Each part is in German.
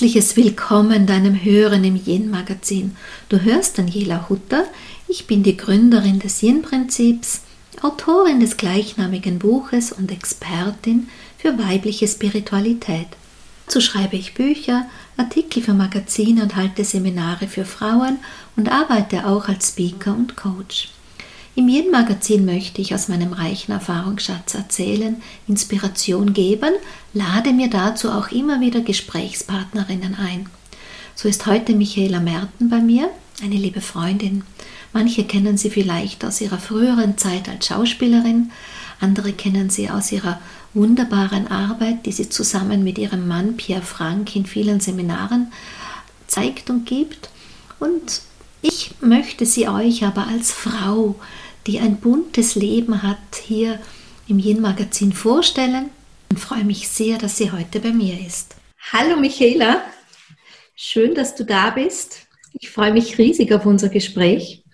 herzliches Willkommen deinem Hören im Yin-Magazin. Du hörst Daniela Hutter, ich bin die Gründerin des Yin-Prinzips, Autorin des gleichnamigen Buches und Expertin für weibliche Spiritualität. Dazu schreibe ich Bücher, Artikel für Magazine und halte Seminare für Frauen und arbeite auch als Speaker und Coach. Im jeden Magazin möchte ich aus meinem reichen Erfahrungsschatz erzählen, Inspiration geben, lade mir dazu auch immer wieder Gesprächspartnerinnen ein. So ist heute Michaela Merten bei mir, eine liebe Freundin. Manche kennen sie vielleicht aus ihrer früheren Zeit als Schauspielerin, andere kennen sie aus ihrer wunderbaren Arbeit, die sie zusammen mit ihrem Mann Pierre Frank in vielen Seminaren zeigt und gibt. Und ich möchte sie euch aber als Frau, die ein buntes Leben hat, hier im Yin-Magazin vorstellen und freue mich sehr, dass sie heute bei mir ist. Hallo Michaela, schön, dass du da bist. Ich freue mich riesig auf unser Gespräch,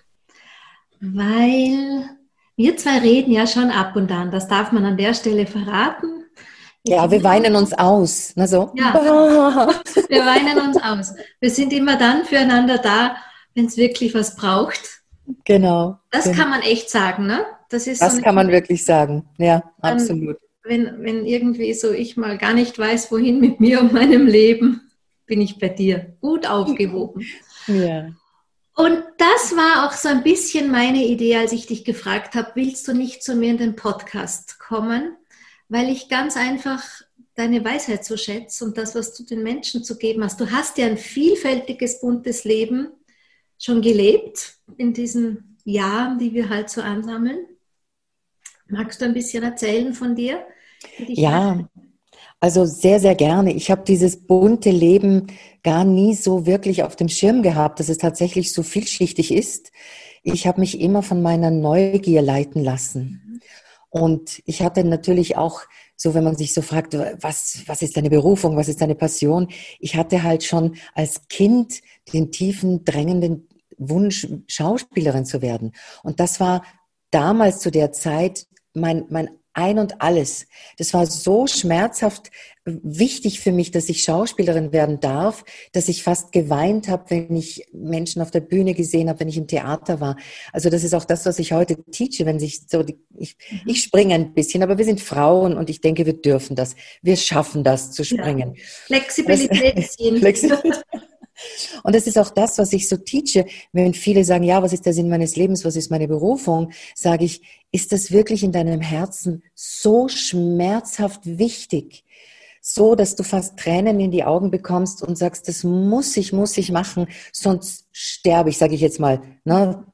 weil wir zwei reden ja schon ab und an, das darf man an der Stelle verraten. Ja, wir weinen uns aus. Na so. Ja, wir weinen uns aus. Wir sind immer dann füreinander da, wenn es wirklich was braucht. Genau. Das genau. kann man echt sagen, ne? Das, ist das so kann man wirklich sagen, ja, absolut. Wenn, wenn irgendwie so ich mal gar nicht weiß, wohin mit mir und meinem Leben, bin ich bei dir gut aufgehoben. Ja. Und das war auch so ein bisschen meine Idee, als ich dich gefragt habe, willst du nicht zu mir in den Podcast kommen? Weil ich ganz einfach deine Weisheit so schätze und das, was du den Menschen zu geben hast. Du hast ja ein vielfältiges, buntes Leben schon gelebt in diesen Jahren, die wir halt so ansammeln? Magst du ein bisschen erzählen von dir? Ja, also sehr, sehr gerne. Ich habe dieses bunte Leben gar nie so wirklich auf dem Schirm gehabt, dass es tatsächlich so vielschichtig ist. Ich habe mich immer von meiner Neugier leiten lassen. Und ich hatte natürlich auch so, wenn man sich so fragt, was, was ist deine Berufung, was ist deine Passion? Ich hatte halt schon als Kind den tiefen, drängenden Wunsch, Schauspielerin zu werden. Und das war damals zu der Zeit mein, mein ein und alles. Das war so schmerzhaft wichtig für mich, dass ich Schauspielerin werden darf, dass ich fast geweint habe, wenn ich Menschen auf der Bühne gesehen habe, wenn ich im Theater war. Also das ist auch das, was ich heute teache, wenn sich so die, ich, mhm. ich springe ein bisschen, aber wir sind Frauen und ich denke, wir dürfen das. Wir schaffen das zu springen. Ja. Flexibilität. Flexibilität. Und das ist auch das, was ich so teache. Wenn viele sagen, ja, was ist der Sinn meines Lebens, was ist meine Berufung, sage ich, ist das wirklich in deinem Herzen so schmerzhaft wichtig? So, dass du fast Tränen in die Augen bekommst und sagst, das muss ich, muss ich machen, sonst sterbe ich, sage ich jetzt mal, ne,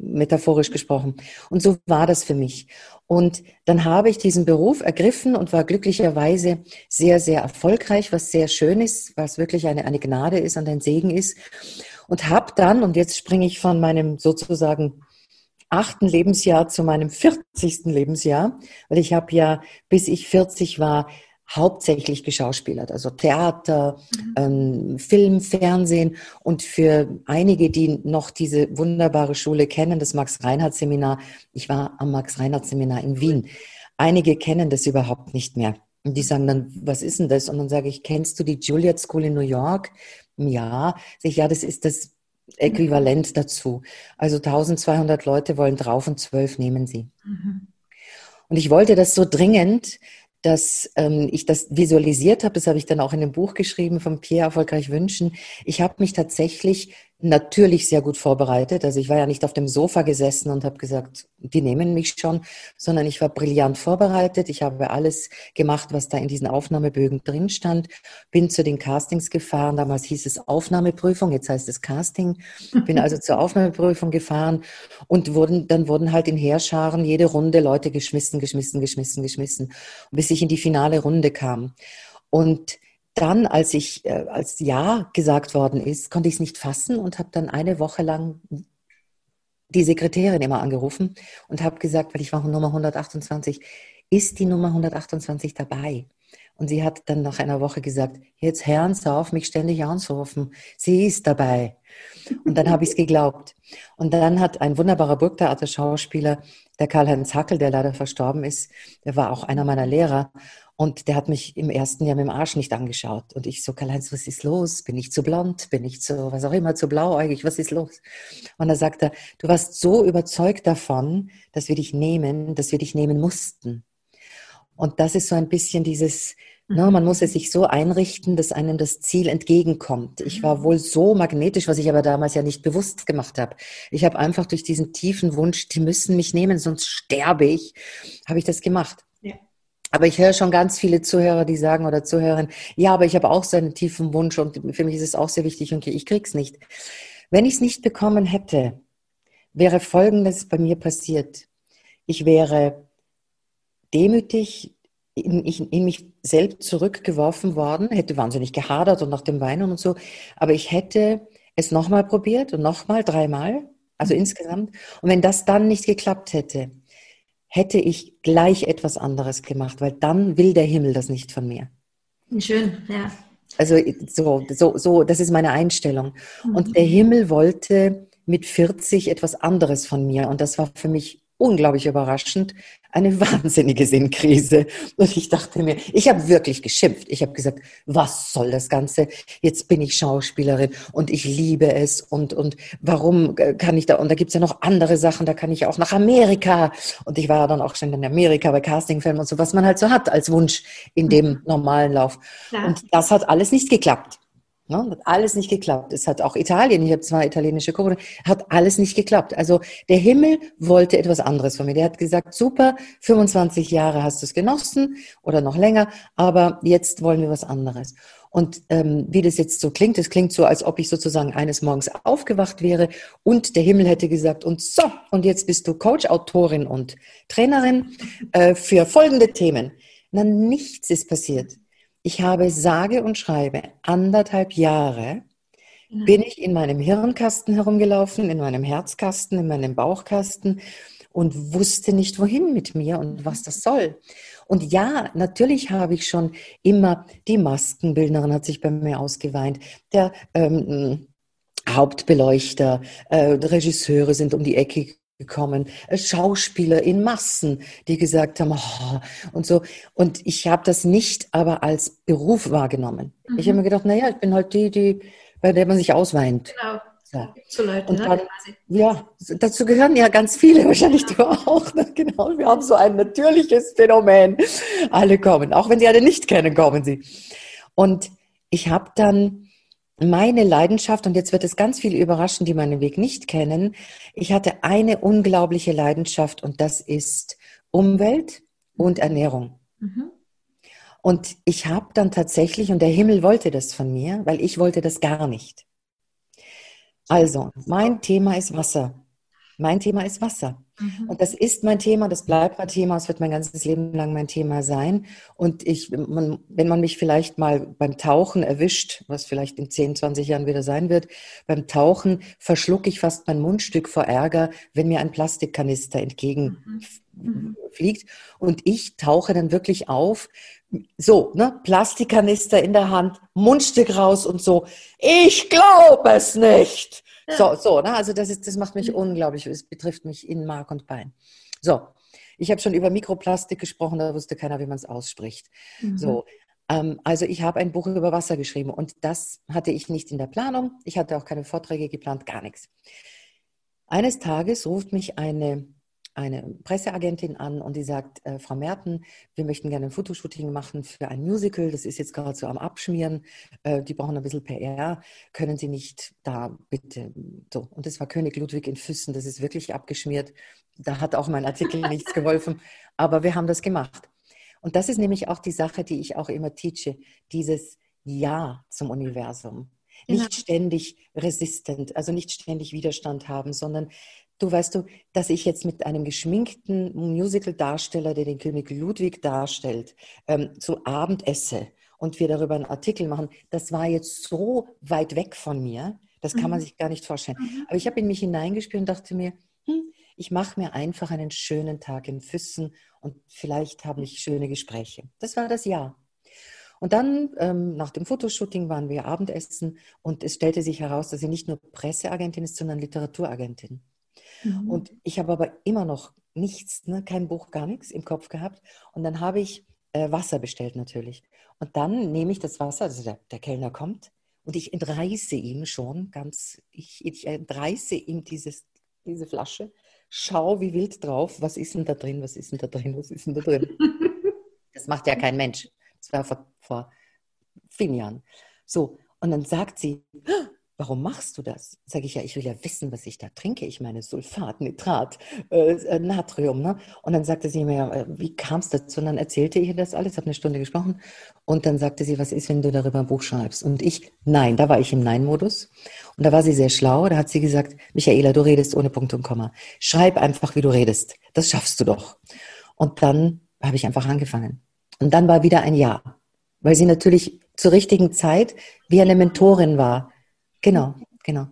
metaphorisch gesprochen. Und so war das für mich. Und dann habe ich diesen Beruf ergriffen und war glücklicherweise sehr, sehr erfolgreich, was sehr schön ist, was wirklich eine, eine Gnade ist und ein Segen ist. Und habe dann, und jetzt springe ich von meinem sozusagen achten Lebensjahr zu meinem 40. Lebensjahr, weil ich habe ja, bis ich 40 war, hauptsächlich geschauspielert, also Theater, mhm. ähm, Film, Fernsehen und für einige, die noch diese wunderbare Schule kennen, das Max-Reinhardt-Seminar, ich war am Max-Reinhardt-Seminar in Wien. Einige kennen das überhaupt nicht mehr. Und die sagen dann, was ist denn das? Und dann sage ich, kennst du die Juilliard School in New York? Ja. Sag ich, ja, das ist das Äquivalent dazu. Also 1200 Leute wollen drauf und zwölf nehmen sie. Mhm. Und ich wollte das so dringend, dass ähm, ich das visualisiert habe. Das habe ich dann auch in dem Buch geschrieben, vom Pierre Erfolgreich Wünschen. Ich habe mich tatsächlich natürlich sehr gut vorbereitet. Also ich war ja nicht auf dem Sofa gesessen und habe gesagt, die nehmen mich schon, sondern ich war brillant vorbereitet. Ich habe alles gemacht, was da in diesen Aufnahmebögen drin stand. Bin zu den Castings gefahren. Damals hieß es Aufnahmeprüfung, jetzt heißt es Casting. Bin also zur Aufnahmeprüfung gefahren und wurden, dann wurden halt in Heerscharen jede Runde Leute geschmissen, geschmissen, geschmissen, geschmissen, bis ich in die finale Runde kam. Und dann, als ich äh, als Ja gesagt worden ist, konnte ich es nicht fassen und habe dann eine Woche lang die Sekretärin immer angerufen und habe gesagt, weil ich war Nummer 128, ist die Nummer 128 dabei? Und sie hat dann nach einer Woche gesagt, jetzt hören Sie auf, mich ständig anzurufen. Sie ist dabei. Und dann habe ich es geglaubt. Und dann hat ein wunderbarer Burgtheater-Schauspieler, der Karl-Heinz Hackel, der leider verstorben ist, der war auch einer meiner Lehrer, Und der hat mich im ersten Jahr mit dem Arsch nicht angeschaut. Und ich so, Karl-Heinz, was ist los? Bin ich zu blond? Bin ich zu, was auch immer, zu blauäugig? Was ist los? Und da sagt er, du warst so überzeugt davon, dass wir dich nehmen, dass wir dich nehmen mussten. Und das ist so ein bisschen dieses, No, ne, man muss es sich so einrichten, dass einem das Ziel entgegenkommt. Ich war wohl so magnetisch, was ich aber damals ja nicht bewusst gemacht habe. Ich habe einfach durch diesen tiefen Wunsch, die müssen mich nehmen, sonst sterbe ich, habe ich das gemacht. Aber ich höre schon ganz viele Zuhörer, die sagen oder Zuhörerinnen, ja, aber ich habe auch so einen tiefen Wunsch und für mich ist es auch sehr wichtig und ich krieg's nicht. Wenn ich es nicht bekommen hätte, wäre Folgendes bei mir passiert. Ich wäre demütig in, in, mich selbst zurückgeworfen worden, hätte wahnsinnig gehadert und nach dem Weinen und so, aber ich hätte es nochmal probiert und nochmal, dreimal, also mhm. insgesamt. Und wenn das dann nicht geklappt hätte, hätte ich gleich etwas anderes gemacht, weil dann will der Himmel das nicht von mir. Schön, ja. Also so, so, so, das ist meine Einstellung. Mhm. Und der Himmel wollte mit 40 etwas anderes von mir. Und das war für mich unglaublich überraschend, eine wahnsinnige Sinnkrise. Und ich dachte mir, ich habe wirklich geschimpft. Ich habe gesagt, was soll das Ganze? Jetzt bin ich Schauspielerin und ich liebe es. Und, und warum kann ich da? Und da gibt's ja noch andere Sachen, da kann ich auch nach Amerika. Und ich war dann auch schon in Amerika bei Castingfilmen und so, was man halt so hat als Wunsch in dem mhm. normalen Lauf. Ja. Und das hat alles nicht geklappt. Ne? Hat alles nicht geklappt. Es hat auch Italien, ich habe zwei italienische Kochen, hat alles nicht geklappt. Also der Himmel wollte etwas anderes von mir. Der hat gesagt, super, 25 Jahre hast du es genossen oder noch länger, aber jetzt wollen wir was anderes. Und ähm, wie das jetzt so klingt, es klingt so, als ob ich sozusagen eines Morgens aufgewacht wäre und der Himmel hätte gesagt, und so, und jetzt bist du Coach, Autorin und Trainerin äh, für folgende Themen. Na, nichts ist passiert. Ich habe sage und schreibe anderthalb Jahre mhm. bin ich in meinem Hirnkasten herumgelaufen, in meinem Herzkasten, in meinem Bauchkasten und wusste nicht, wohin mit mir und was das soll. Und ja, natürlich habe ich schon immer, die Maskenbildnerin hat sich bei mir ausgeweint, der ähm, Hauptbeleuchter, äh, Regisseure sind um die Ecke gekommen, äh, Schauspieler in Massen, die gesagt haben, oh, und so. Und ich habe das nicht aber als Beruf wahrgenommen. Mhm. Ich habe mir gedacht, naja, ich bin halt die, die, bei der man sich ausweint. Genau. So. So Leute, und ne, dann, ne? ja, dazu gehören ja ganz viele, wahrscheinlich ja. du auch. Ne? Genau, wir haben so ein natürliches Phänomen. Alle kommen, auch wenn sie alle nicht kennen, kommen sie. Und ich habe dann meine Leidenschaft, und jetzt wird es ganz viele überraschen, die meinen Weg nicht kennen, ich hatte eine unglaubliche Leidenschaft und das ist Umwelt und Ernährung. Mhm. Und ich habe dann tatsächlich, und der Himmel wollte das von mir, weil ich wollte das gar nicht. Also, mein Thema ist Wasser. Mein Thema ist Wasser. Mhm. Und das ist mein Thema, das bleibt mein Thema, es wird mein ganzes Leben lang mein Thema sein. Und ich, man, wenn man mich vielleicht mal beim Tauchen erwischt, was vielleicht in 10, 20 Jahren wieder sein wird, beim Tauchen verschlucke ich fast mein Mundstück vor Ärger, wenn mir ein Plastikkanister entgegenfliegt. Mhm. mhm. Und ich tauche dann wirklich auf, so, ne, Plastikkanister in der Hand, Mundstück raus und so. Ich glaube es nicht. So, so, ne? Also das ist, das macht mich mhm. unglaublich. Es betrifft mich in Mark und Bein. So, ich habe schon über Mikroplastik gesprochen, da wusste keiner, wie man es ausspricht. Mhm. So, ähm, also ich habe ein Buch über Wasser geschrieben und das hatte ich nicht in der Planung. Ich hatte auch keine Vorträge geplant, gar nichts. Eines Tages ruft mich eine eine Presseagentin an und die sagt, äh, Frau Merten, wir möchten gerne ein Fotoshooting machen für ein Musical, das ist jetzt gerade so am Abschmieren, äh, die brauchen ein bisschen PR, können Sie nicht da bitte so. Und das war König Ludwig in Füssen, das ist wirklich abgeschmiert. Da hat auch mein Artikel nichts geholfen, aber wir haben das gemacht. Und das ist nämlich auch die Sache, die ich auch immer teache, dieses Ja zum Universum. Nicht genau. ständig resistent, also nicht ständig Widerstand haben, sondern Du weißt du, dass ich jetzt mit einem geschminkten Musical-Darsteller, der den König Ludwig darstellt, ähm, zu Abend esse und wir darüber einen Artikel machen, das war jetzt so weit weg von mir, das kann mhm. man sich gar nicht vorstellen. Mhm. Aber ich habe in mich hineingespürt und dachte mir, hm, ich mache mir einfach einen schönen Tag in Füssen und vielleicht habe ich schöne Gespräche. Das war das Jahr. Und dann ähm, nach dem Fotoshooting waren wir Abendessen und es stellte sich heraus, dass sie nicht nur Presseagentin ist, sondern Literaturagentin. Mhm. Und ich habe aber immer noch nichts, ne, kein Buch, gar nichts im Kopf gehabt. Und dann habe ich äh, Wasser bestellt natürlich. Und dann nehme ich das Wasser, also der, der Kellner kommt und ich entreiße ihm schon ganz, ich, ich entreiße ihm dieses, diese Flasche, schau wie wild drauf, was ist denn da drin, was ist denn da drin, was ist denn da drin. Das macht ja kein Mensch. Das war vor, vor vielen Jahren. So, und dann sagt sie, warum machst du das? Sage ich ja, ich will ja wissen, was ich da trinke. Ich meine Sulfat, Nitrat, äh, äh Natrium. Ne? Und dann sagte sie mir, äh, wie kam es dazu? Und dann erzählte ich ihr das alles, habe eine Stunde gesprochen. Und dann sagte sie, was ist, wenn du darüber ein Buch schreibst? Und ich, nein, da war ich im Nein-Modus. Und da war sie sehr schlau. Da hat sie gesagt, Michaela, du redest ohne Punkt und Komma. Schreib einfach, wie du redest. Das schaffst du doch. Und dann habe ich einfach angefangen. Und dann war wieder ein Ja. Weil sie natürlich zur richtigen Zeit wie eine Mentorin war Genau, genau.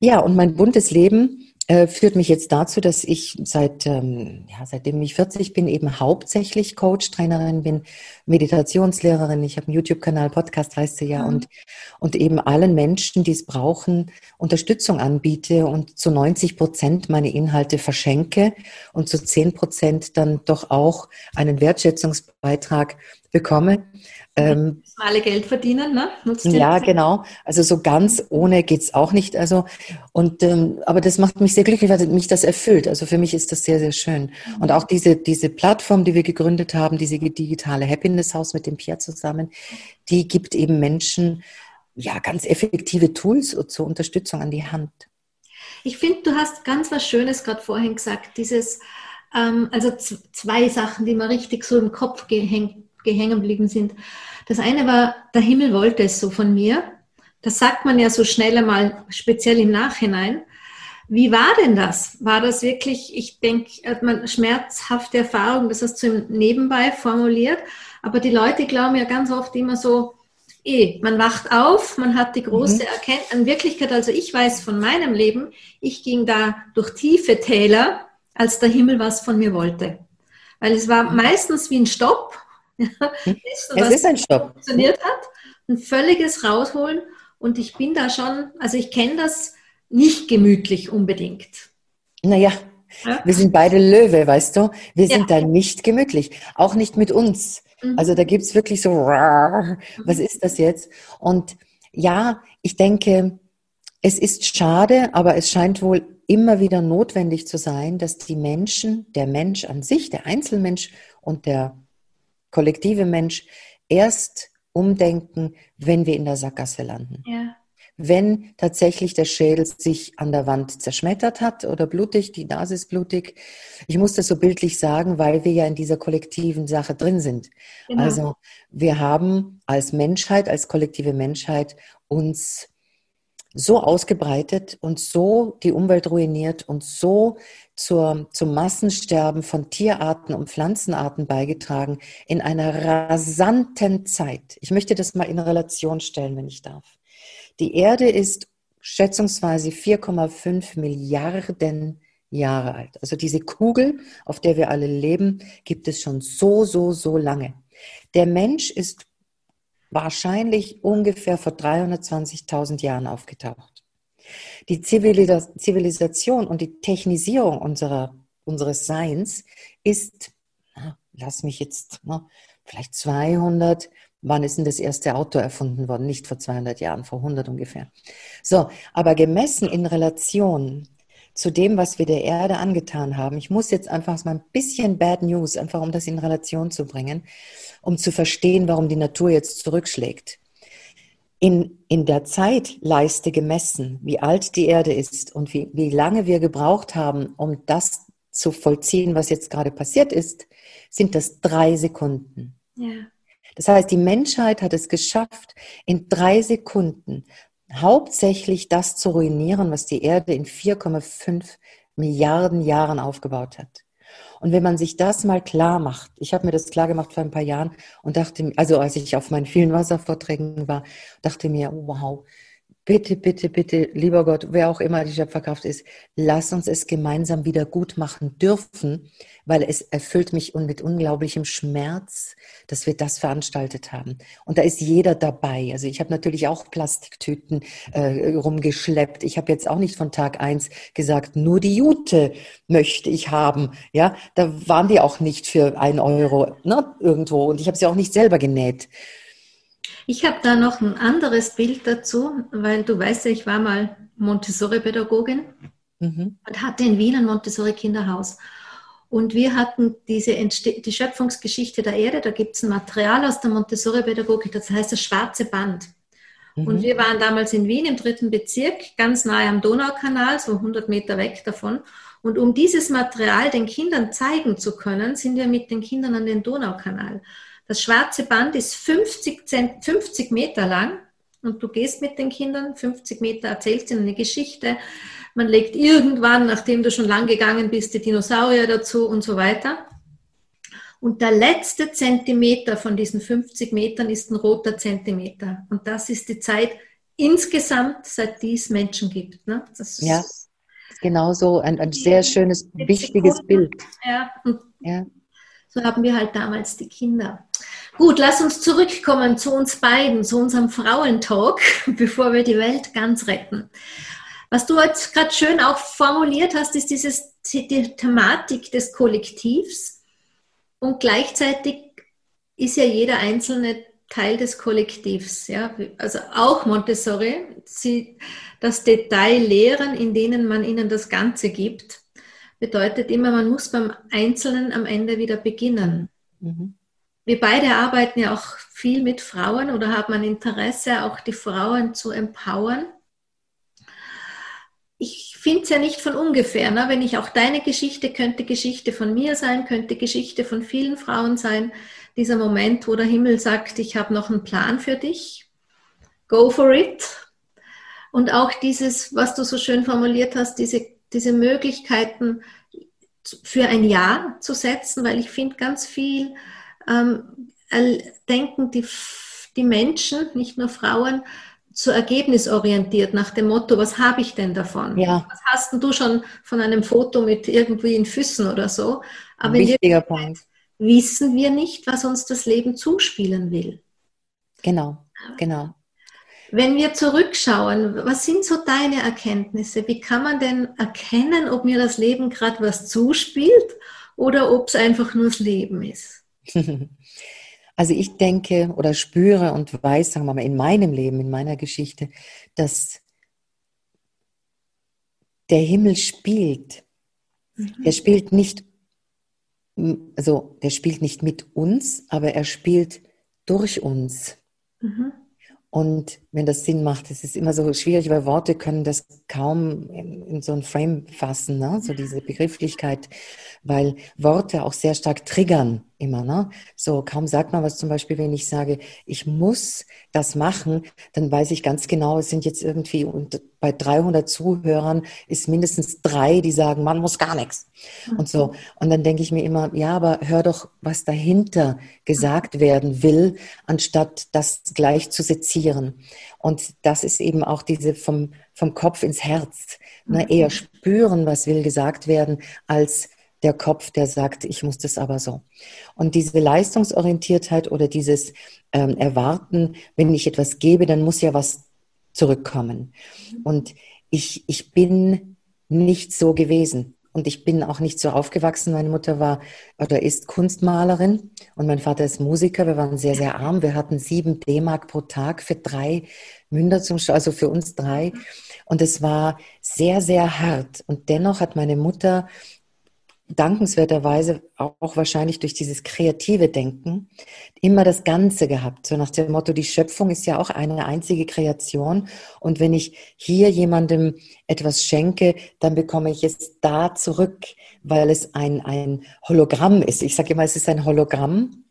Ja, und mein buntes Leben äh, führt mich jetzt dazu, dass ich seit, ähm, ja, seitdem ich 40 bin, eben hauptsächlich Coach, Trainerin bin, Meditationslehrerin. Ich habe einen YouTube-Kanal, Podcast, weißt du ja, mhm. und, und eben allen Menschen, die es brauchen, Unterstützung anbiete und zu 90 Prozent meine Inhalte verschenke und zu 10 Prozent dann doch auch einen Wertschätzungsbeitrag bekomme. Ähm, alle Geld verdienen, ne? Nutzt ja, genau. Also so ganz ohne geht's auch nicht. Also und ähm, aber das macht mich sehr glücklich, weil mich das erfüllt. Also für mich ist das sehr, sehr schön. Mhm. Und auch diese diese Plattform, die wir gegründet haben, diese digitale Happiness House mit dem Pierre zusammen, die gibt eben Menschen ja ganz effektive Tools zur Unterstützung an die Hand. Ich finde, du hast ganz was Schönes gerade vorhin gesagt. Dieses ähm, also zwei Sachen, die mir richtig so im Kopf gehängt hängen geblieben sind. Das eine war, der Himmel wollte es so von mir. Das sagt man ja so schnell einmal, speziell im Nachhinein. Wie war denn das? War das wirklich, ich denke, man schmerzhafte Erfahrung, das hast du nebenbei formuliert, aber die Leute glauben ja ganz oft immer so, eh, man wacht auf, man hat die große mhm. Erkenntnis. In Wirklichkeit, also ich weiß von meinem Leben, ich ging da durch tiefe Täler, als der Himmel was von mir wollte. Weil es war meistens wie ein Stopp hm? es ist ein Stopp. Funktioniert hat, ein völliges Rausholen und ich bin da schon, also ich kenne das nicht gemütlich unbedingt. Naja, ja? wir sind beide Löwe, weißt du? Wir sind ja. da nicht gemütlich, auch nicht mit uns. Mhm. Also da gibt es wirklich so, was ist das jetzt? Und ja, ich denke, es ist schade, aber es scheint wohl immer wieder notwendig zu sein, dass die Menschen, der Mensch an sich, der Einzelmensch und der kollektive Mensch erst umdenken, wenn wir in der Sackgasse landen. Ja. Wenn tatsächlich der Schädel sich an der Wand zerschmettert hat oder blutig, die Nase ist blutig. Ich muss das so bildlich sagen, weil wir ja in dieser kollektiven Sache drin sind. Genau. Also wir haben als Menschheit, als kollektive Menschheit uns so ausgebreitet und so die Umwelt ruiniert und so zur, zum Massensterben von Tierarten und Pflanzenarten beigetragen in einer rasanten Zeit. Ich möchte das mal in Relation stellen, wenn ich darf. Die Erde ist schätzungsweise 4,5 Milliarden Jahre alt. Also diese Kugel, auf der wir alle leben, gibt es schon so, so, so lange. Der Mensch ist wahrscheinlich ungefähr vor 320.000 Jahren aufgetaucht. Die Zivilisation und die Technisierung unserer, unseres Seins ist, lass mich jetzt, vielleicht 200, wann ist denn das erste Auto erfunden worden? Nicht vor 200 Jahren, vor 100 ungefähr. So, aber gemessen in Relation zu dem, was wir der Erde angetan haben. Ich muss jetzt einfach mal ein bisschen Bad News, einfach um das in Relation zu bringen, um zu verstehen, warum die Natur jetzt zurückschlägt. In, in der Zeitleiste gemessen, wie alt die Erde ist und wie, wie lange wir gebraucht haben, um das zu vollziehen, was jetzt gerade passiert ist, sind das drei Sekunden. Ja. Das heißt, die Menschheit hat es geschafft, in drei Sekunden hauptsächlich das zu ruinieren, was die Erde in 4,5 Milliarden Jahren aufgebaut hat. Und wenn man sich das mal klar macht, ich habe mir das klar gemacht vor ein paar Jahren und dachte, also als ich auf meinen vielen Wasservorträgen war, dachte mir, wow, bitte, bitte, bitte, lieber Gott, wer auch immer die Schöpferkraft ist, lass uns es gemeinsam wieder gut machen dürfen, weil es erfüllt mich mit unglaublichem Schmerz, dass wir das veranstaltet haben. Und da ist jeder dabei. Also ich habe natürlich auch Plastiktüten äh, rumgeschleppt. Ich habe jetzt auch nicht von Tag eins gesagt, nur die Jute möchte ich haben. Ja, da waren die auch nicht für ein Euro ne, irgendwo. Und ich habe sie auch nicht selber genäht. Ich habe da noch ein anderes Bild dazu, weil du weißt ja, ich war mal Montessori-Pädagogin mhm. und hatte in Wien ein Montessori-Kinderhaus. Und wir hatten diese die Schöpfungsgeschichte der Erde, da gibt es ein Material aus der Montessori-Pädagogik, das heißt das schwarze Band. Mhm. Und wir waren damals in Wien im dritten Bezirk, ganz nahe am Donaukanal, so 100 Meter weg davon. Und um dieses Material den Kindern zeigen zu können, sind wir mit den Kindern an den Donaukanal. Das schwarze Band ist 50, Zent 50 Meter lang und du gehst mit den Kindern 50 Meter, erzählst ihnen eine Geschichte. Man legt irgendwann, nachdem du schon lang gegangen bist, die Dinosaurier dazu und so weiter. Und der letzte Zentimeter von diesen 50 Metern ist ein roter Zentimeter. Und das ist die Zeit insgesamt, seit es Menschen gibt. Ne? Ja, genau so ein, ein sehr schönes, wichtiges Bild. Ja, ja. So haben wir halt damals die Kinder. Gut, lass uns zurückkommen zu uns beiden, zu unserem Frauentalk, bevor wir die Welt ganz retten. Was du jetzt gerade schön auch formuliert hast, ist dieses, die Thematik des Kollektivs und gleichzeitig ist ja jeder einzelne Teil des Kollektivs. Ja? Also auch Montessori, sie das Detail lehren, in denen man ihnen das Ganze gibt bedeutet immer, man muss beim Einzelnen am Ende wieder beginnen. Mhm. Wir beide arbeiten ja auch viel mit Frauen oder haben ein Interesse, auch die Frauen zu empowern. Ich finde es ja nicht von ungefähr, ne? wenn ich auch deine Geschichte könnte Geschichte von mir sein, könnte Geschichte von vielen Frauen sein. Dieser Moment, wo der Himmel sagt, ich habe noch einen Plan für dich. Go for it. Und auch dieses, was du so schön formuliert hast, diese diese Möglichkeiten für ein Ja zu setzen, weil ich finde, ganz viel ähm, denken die, die Menschen, nicht nur Frauen, so ergebnisorientiert nach dem Motto, was habe ich denn davon? Ja. Was hast denn du schon von einem Foto mit irgendwie in Füßen oder so? Aber Wichtiger Punkt. wissen wir nicht, was uns das Leben zuspielen will. Genau, genau. Wenn wir zurückschauen, was sind so deine Erkenntnisse? Wie kann man denn erkennen, ob mir das Leben gerade was zuspielt oder ob es einfach nur das Leben ist? Also ich denke oder spüre und weiß, sagen wir mal, in meinem Leben, in meiner Geschichte, dass der Himmel spielt. Mhm. Er spielt nicht, also der spielt nicht mit uns, aber er spielt durch uns. Mhm. Und wenn das Sinn macht, es ist immer so schwierig, weil Worte können das kaum in, in so ein Frame fassen, ne? so diese Begrifflichkeit, weil Worte auch sehr stark triggern immer. Ne? So kaum sagt man was zum Beispiel, wenn ich sage, ich muss das machen, dann weiß ich ganz genau, es sind jetzt irgendwie und bei 300 Zuhörern ist mindestens drei, die sagen, man muss gar nichts und so. Und dann denke ich mir immer, ja, aber hör doch, was dahinter gesagt werden will, anstatt das gleich zu sezieren. Und das ist eben auch diese vom, vom Kopf ins Herz. Ne? Eher spüren, was will gesagt werden, als der Kopf, der sagt, ich muss das aber so. Und diese Leistungsorientiertheit oder dieses ähm, Erwarten, wenn ich etwas gebe, dann muss ja was zurückkommen. Und ich, ich bin nicht so gewesen. Und ich bin auch nicht so aufgewachsen. Meine Mutter war oder ist Kunstmalerin und mein Vater ist Musiker. Wir waren sehr, sehr arm. Wir hatten sieben D-Mark pro Tag für drei Münder zum, also für uns drei. Und es war sehr, sehr hart. Und dennoch hat meine Mutter dankenswerterweise auch wahrscheinlich durch dieses kreative Denken immer das Ganze gehabt. So nach dem Motto, die Schöpfung ist ja auch eine einzige Kreation. Und wenn ich hier jemandem etwas schenke, dann bekomme ich es da zurück, weil es ein, ein Hologramm ist. Ich sage immer, es ist ein Hologramm.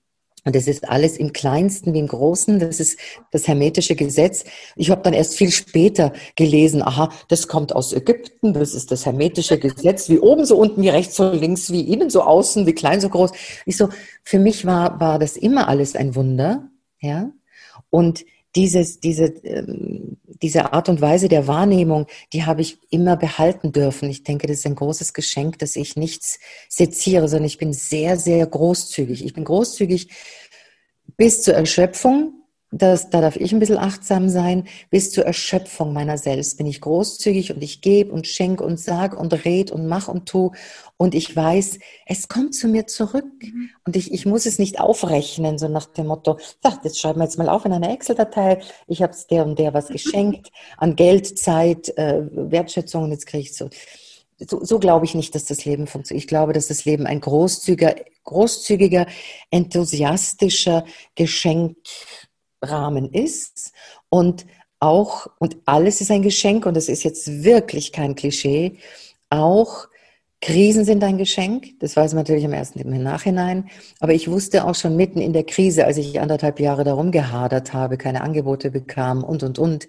Und es ist alles im Kleinsten wie im Großen. Das ist das hermetische Gesetz. Ich habe dann erst viel später gelesen, aha, das kommt aus Ägypten, das ist das hermetische Gesetz, wie oben so unten, wie rechts so links, wie innen so außen, wie klein so groß. Ich so, für mich war, war das immer alles ein Wunder, ja. Und dieses, diese, ähm, diese Art und Weise der Wahrnehmung, die habe ich immer behalten dürfen. Ich denke, das ist ein großes Geschenk, dass ich nichts seziere, sondern ich bin sehr, sehr großzügig. Ich bin großzügig bis zur Erschöpfung, das, da darf ich ein bisschen achtsam sein. Bis zur Erschöpfung meiner selbst bin ich großzügig und ich gebe und schenke und sag und red und mach und tu. Und ich weiß, es kommt zu mir zurück. Mhm. Und ich, ich muss es nicht aufrechnen, so nach dem Motto, ach, das schreiben wir jetzt mal auf in einer Excel-Datei. Ich habe es der und der was geschenkt an Geld, Zeit, äh, Wertschätzung und jetzt kriege ich so. So, so glaube ich nicht, dass das Leben funktioniert. Ich glaube, dass das Leben ein großzügiger, großzügiger, enthusiastischer Geschenk Rahmen ist und auch, und alles ist ein Geschenk und es ist jetzt wirklich kein Klischee, auch Krisen sind ein Geschenk, das weiß man natürlich am ersten im Nachhinein, aber ich wusste auch schon mitten in der Krise, als ich anderthalb Jahre darum gehadert habe, keine Angebote bekam und, und, und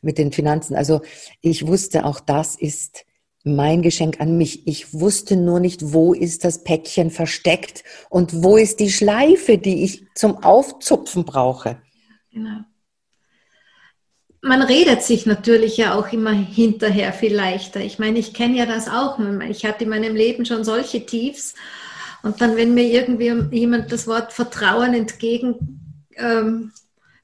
mit den Finanzen. Also ich wusste auch, das ist mein Geschenk an mich. Ich wusste nur nicht, wo ist das Päckchen versteckt und wo ist die Schleife, die ich zum Aufzupfen brauche. Genau. Man redet sich natürlich ja auch immer hinterher viel leichter. Ich meine, ich kenne ja das auch. Ich hatte in meinem Leben schon solche Tiefs. Und dann, wenn mir irgendwie jemand das Wort Vertrauen entgegen ähm,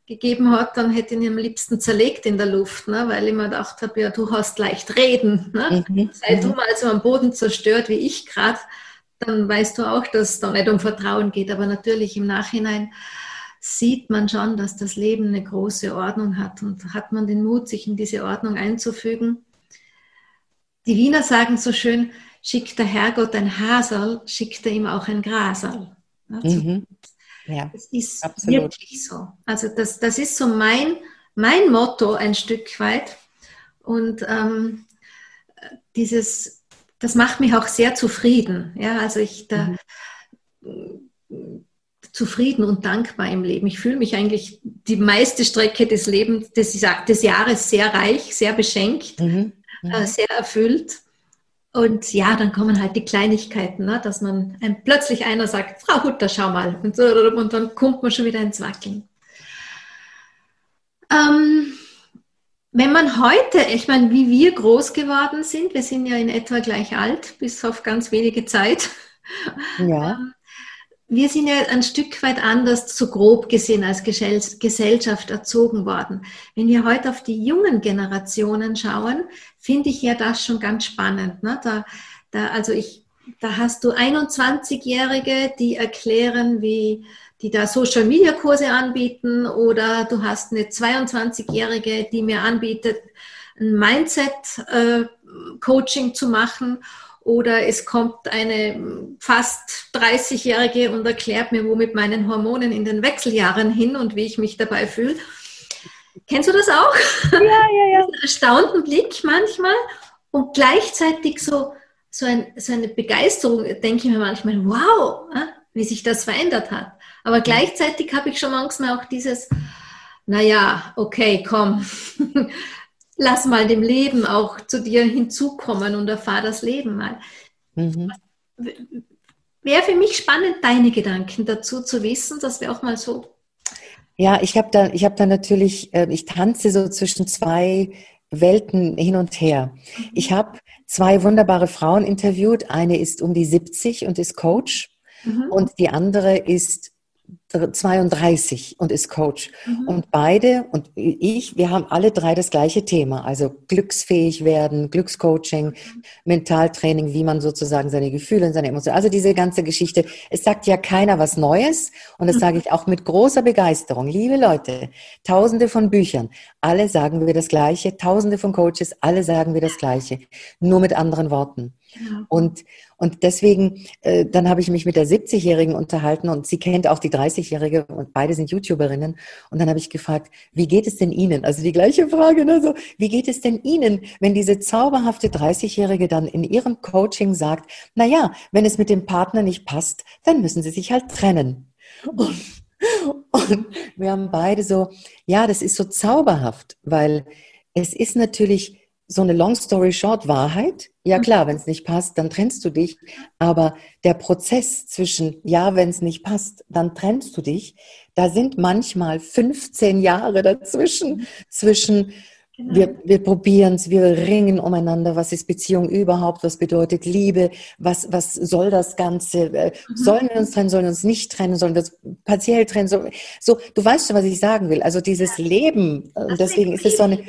gegeben hat, dann hätte ich ihn am liebsten zerlegt in der Luft, ne? weil ich mir gedacht habe, ja, du hast leicht reden. Ne? Mhm. Sei du mal so am Boden zerstört wie ich gerade, dann weißt du auch, dass es da nicht um Vertrauen geht. Aber natürlich im Nachhinein sieht man schon, dass das Leben eine große Ordnung hat und hat man den Mut, sich in diese Ordnung einzufügen. Die Wiener sagen so schön, schickt der Herrgott ein Hasel, schickt er ihm auch ein Grasal. Mhm. Ja, das ist absolut. wirklich so. Also das, das ist so mein, mein Motto ein Stück weit. Und ähm, dieses, das macht mich auch sehr zufrieden. Ja, also ich da, mhm zufrieden und dankbar im Leben. Ich fühle mich eigentlich die meiste Strecke des Lebens, des, des Jahres sehr reich, sehr beschenkt, mhm. Mhm. Äh, sehr erfüllt. Und ja, dann kommen halt die Kleinigkeiten, ne? dass man einem plötzlich einer sagt, Frau Hutter, schau mal. Und, so, und dann kommt man schon wieder ins Wackeln. Ähm, wenn man heute, ich meine, wie wir groß geworden sind, wir sind ja in etwa gleich alt, bis auf ganz wenige Zeit. Ja. Ähm, wir sind ja ein Stück weit anders, so grob gesehen, als Gesellschaft erzogen worden. Wenn wir heute auf die jungen Generationen schauen, finde ich ja das schon ganz spannend. Ne? Da, da, also ich, da hast du 21-Jährige, die erklären, wie, die da Social Media Kurse anbieten, oder du hast eine 22-Jährige, die mir anbietet, ein Mindset äh, Coaching zu machen oder es kommt eine fast 30-Jährige und erklärt mir, wo mit meinen Hormonen in den Wechseljahren hin und wie ich mich dabei fühle. Kennst du das auch? Ja, ja, ja. Einen erstaunten Blick manchmal und gleichzeitig so, so, ein, so eine Begeisterung, denke ich mir manchmal, wow, wie sich das verändert hat. Aber gleichzeitig habe ich schon manchmal auch dieses, naja, okay, komm, lass mal dem Leben auch zu dir hinzukommen und erfahr das Leben mal. Mhm. Wäre für mich spannend, deine Gedanken dazu zu wissen, dass wir auch mal so. Ja, ich habe da, ich habe da natürlich, ähm, ich tanze so zwischen zwei Welten hin und her. Mhm. Ich habe zwei wunderbare Frauen interviewt. Eine ist um die 70 und ist Coach. Mhm. Und die andere ist 32 und ist Coach. Mhm. Und beide und ich, wir haben alle drei das gleiche Thema. Also glücksfähig werden, Glückscoaching, mhm. Mentaltraining, wie man sozusagen seine Gefühle und seine Emotionen, also diese ganze Geschichte. Es sagt ja keiner was Neues. Und das mhm. sage ich auch mit großer Begeisterung. Liebe Leute, tausende von Büchern, alle sagen wir das Gleiche. Tausende von Coaches, alle sagen wir das Gleiche. Nur mit anderen Worten. Und, und deswegen, äh, dann habe ich mich mit der 70-Jährigen unterhalten und sie kennt auch die 30-Jährige und beide sind YouTuberinnen. Und dann habe ich gefragt, wie geht es denn Ihnen? Also die gleiche Frage, ne? so, wie geht es denn Ihnen, wenn diese zauberhafte 30-Jährige dann in ihrem Coaching sagt, na ja, wenn es mit dem Partner nicht passt, dann müssen Sie sich halt trennen. Und, und wir haben beide so, ja, das ist so zauberhaft, weil es ist natürlich so eine Long Story Short Wahrheit. Ja klar, wenn es nicht passt, dann trennst du dich. Aber der Prozess zwischen, ja, wenn es nicht passt, dann trennst du dich. Da sind manchmal 15 Jahre dazwischen, zwischen Genau. Wir, wir probieren es, wir ringen umeinander. Was ist Beziehung überhaupt? Was bedeutet Liebe? Was, was soll das Ganze? Äh, mhm. Sollen wir uns trennen? Sollen wir uns nicht trennen? Sollen wir uns partiell trennen? So, so du weißt schon, was ich sagen will. Also dieses ja. Leben, und äh, deswegen ist es so eine,